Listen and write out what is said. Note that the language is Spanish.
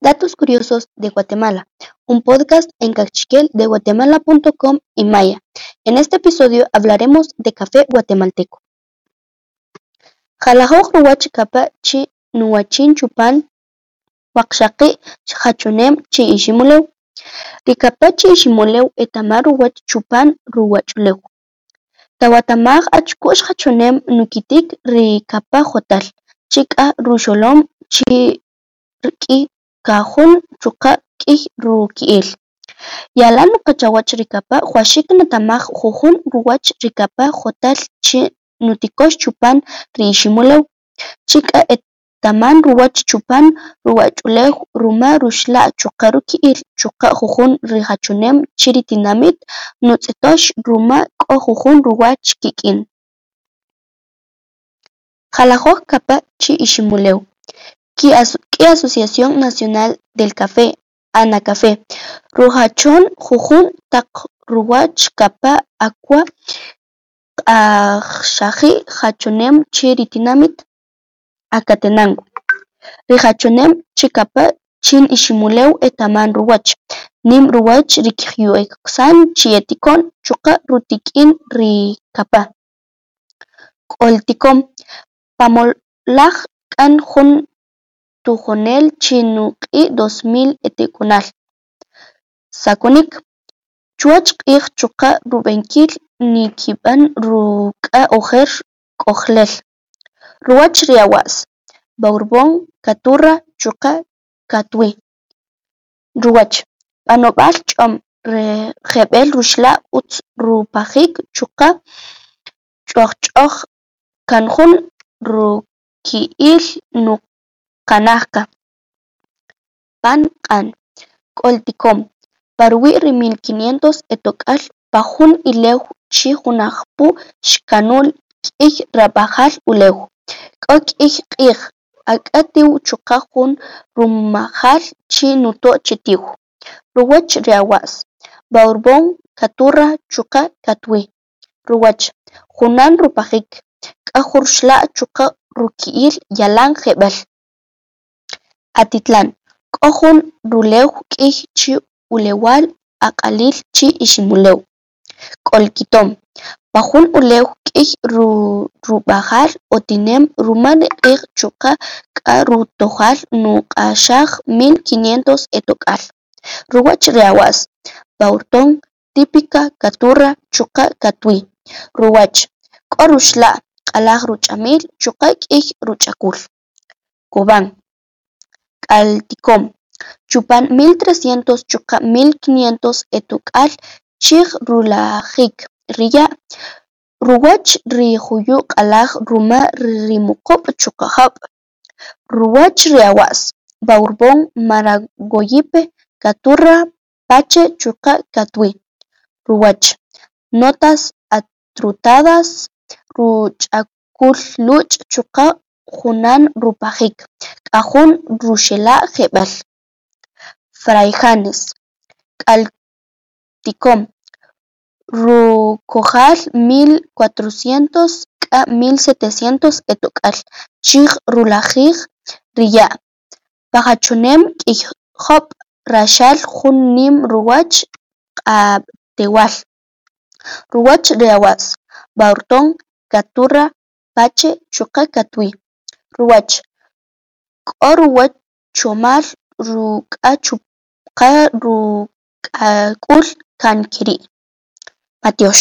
Datos curiosos de Guatemala, un podcast en cachiquel de guatemala.com y maya. En este episodio hablaremos de café guatemalteco. Jalajok ruwach kapa chi nuwachin chupan waqshaqi hachunem chi ishimulew. Rikapa chi ishimulew etamar ruwach chupan ruwachlew. Tawatamaj achkush hachunem nukitik rikapa jotal. Chika rusholom chi cajón chuca kih ruquil. Yalan cachawach ricapa, huashik natamaj jujun ruwach ricapa, jotal chi nutikos chupan rinshimulew. Chika et taman ruwach chupan ruwach ulew ruma rushla chuka ruquil chuka jujun rihachunem chiritinamit nutzitosh ruma ko jujun ruwach kikin. Jalajoh kapa chi ishimulew. Ki az k'i Asociación Nacional del Café Anacafé rujachon jujun taq ruwach kapa akwa q'ajxaji jachunem chi ritinamit Acatenango. Rijachunem chikapa chin iximulew etaman ruwach nim ruwach rikiqyu'eksan chi etikon chuqa rutik'in rikapa k'oltikom pamolaj k'an jun tujonel chi nuq'i dos mil etik'unal sakunik chuwach q'iij chuqa rub'enkil nikib'an ruk'a ujer k'ojlel ruwach riawas Bourbon Caturra chuqa katwi ruwach b'anob'al ch'om jeb'el ruxla' utz rupajik chuqa ch'ojch'oj kanjun ruki'il nuqanajka pan q'an k'oltikom parwi' ri mil quinientos etok'al pa jun ilew chi junajpu xkanul k'ey rab'ajal ulew k'o k'ey q'iij ak'atiw chuqa jun rumajal chi nuto' chitiw. Ruwach riawas. Bourbon Caturra chuqa katwi. Ruwach. Junan rupajik. K'aj chuqa ruki'il yalan jeb'el Atitlán k'o jun rulew k'ey chi ulewal aq'alil chi iximulew k'olkitom pa jun ulew k'ey rub'ajal ot'inem ruma niq'ij chuqa k'a rutojal nuq'axaj mil quinientos etok'al. Ruwach riawas Bourbon Típica Caturra chuqa katwi ruwach k'o ruxla' ruch'amil chuqa k'ey ruch'akul. Cubán k'altikom chupan mil trescientos chuqa mil quinientos etok'al chij rulajik riya' ruwach rijuyu' q'alaj ruma rimuquub' chuqa jab' ruwach riawas Bourbon Maragogipe Caturra Pache chuqa katwi ruwach Notas Atrutadas ruch'akuj chuqa junan rupajik k'ajun ruxela' jeb'el Fraijanes mil cuatrocientos k'a mil setecientos etok'al chij rulajij riya' pajachunem k'ey jo'b' raxal jun nim ruwach q'ab'tewal ruwach riawas Bourbon Caturra Pache chuqa katwi ruwach k'o ruwachomal ruk'achuqa ruk'ak'ul kankiri Matiox